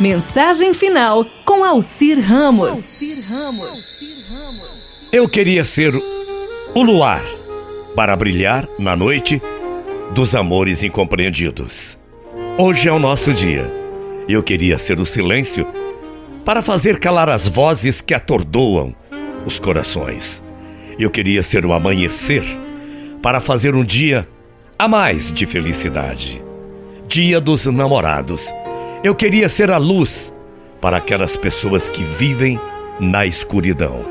Mensagem final com Alcir Ramos. Eu queria ser o luar para brilhar na noite dos amores incompreendidos. Hoje é o nosso dia. Eu queria ser o silêncio para fazer calar as vozes que atordoam os corações. Eu queria ser o amanhecer para fazer um dia a mais de felicidade. Dia dos namorados. Eu queria ser a luz para aquelas pessoas que vivem na escuridão.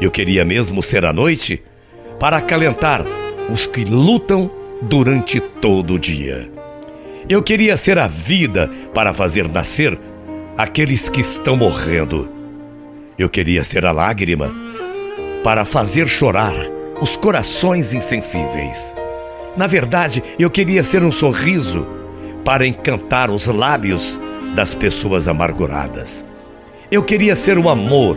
Eu queria mesmo ser a noite para acalentar os que lutam durante todo o dia. Eu queria ser a vida para fazer nascer aqueles que estão morrendo. Eu queria ser a lágrima para fazer chorar os corações insensíveis. Na verdade, eu queria ser um sorriso para encantar os lábios das pessoas amarguradas. Eu queria ser o amor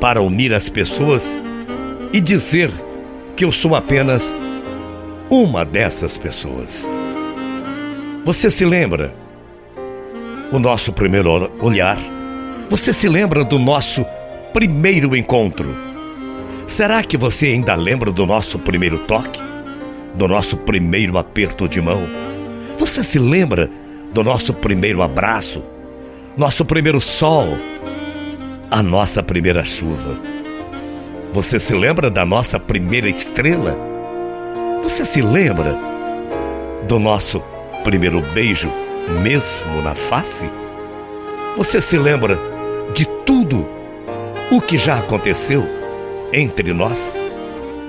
para unir as pessoas e dizer que eu sou apenas uma dessas pessoas. Você se lembra o nosso primeiro olhar? Você se lembra do nosso primeiro encontro? Será que você ainda lembra do nosso primeiro toque? Do nosso primeiro aperto de mão? Você se lembra do nosso primeiro abraço? Nosso primeiro sol? A nossa primeira chuva? Você se lembra da nossa primeira estrela? Você se lembra do nosso primeiro beijo, mesmo na face? Você se lembra de tudo o que já aconteceu entre nós?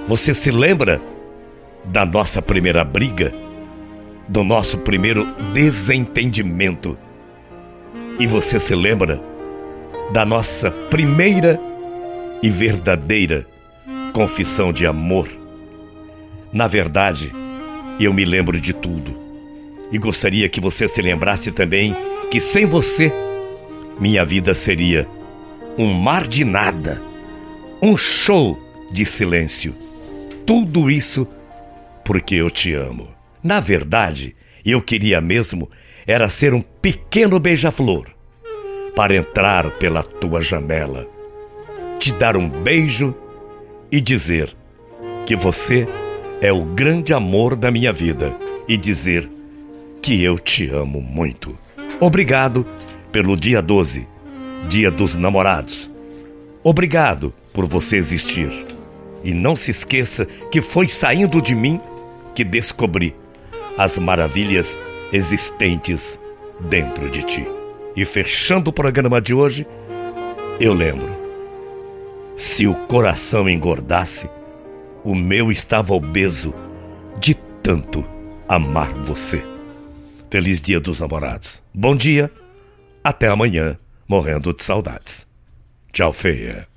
Você se lembra da nossa primeira briga, do nosso primeiro desentendimento? E você se lembra da nossa primeira e verdadeira confissão de amor? Na verdade, eu me lembro de tudo. E gostaria que você se lembrasse também que sem você, minha vida seria um mar de nada, um show de silêncio. Tudo isso porque eu te amo. Na verdade, eu queria mesmo era ser um pequeno beija-flor para entrar pela tua janela, te dar um beijo e dizer que você é o grande amor da minha vida e dizer que eu te amo muito. Obrigado pelo dia 12, dia dos namorados. Obrigado por você existir. E não se esqueça que foi saindo de mim que descobri as maravilhas existentes dentro de ti. E fechando o programa de hoje, eu lembro: se o coração engordasse, o meu estava obeso de tanto amar você. Feliz Dia dos Namorados. Bom dia, até amanhã, morrendo de saudades. Tchau, feia.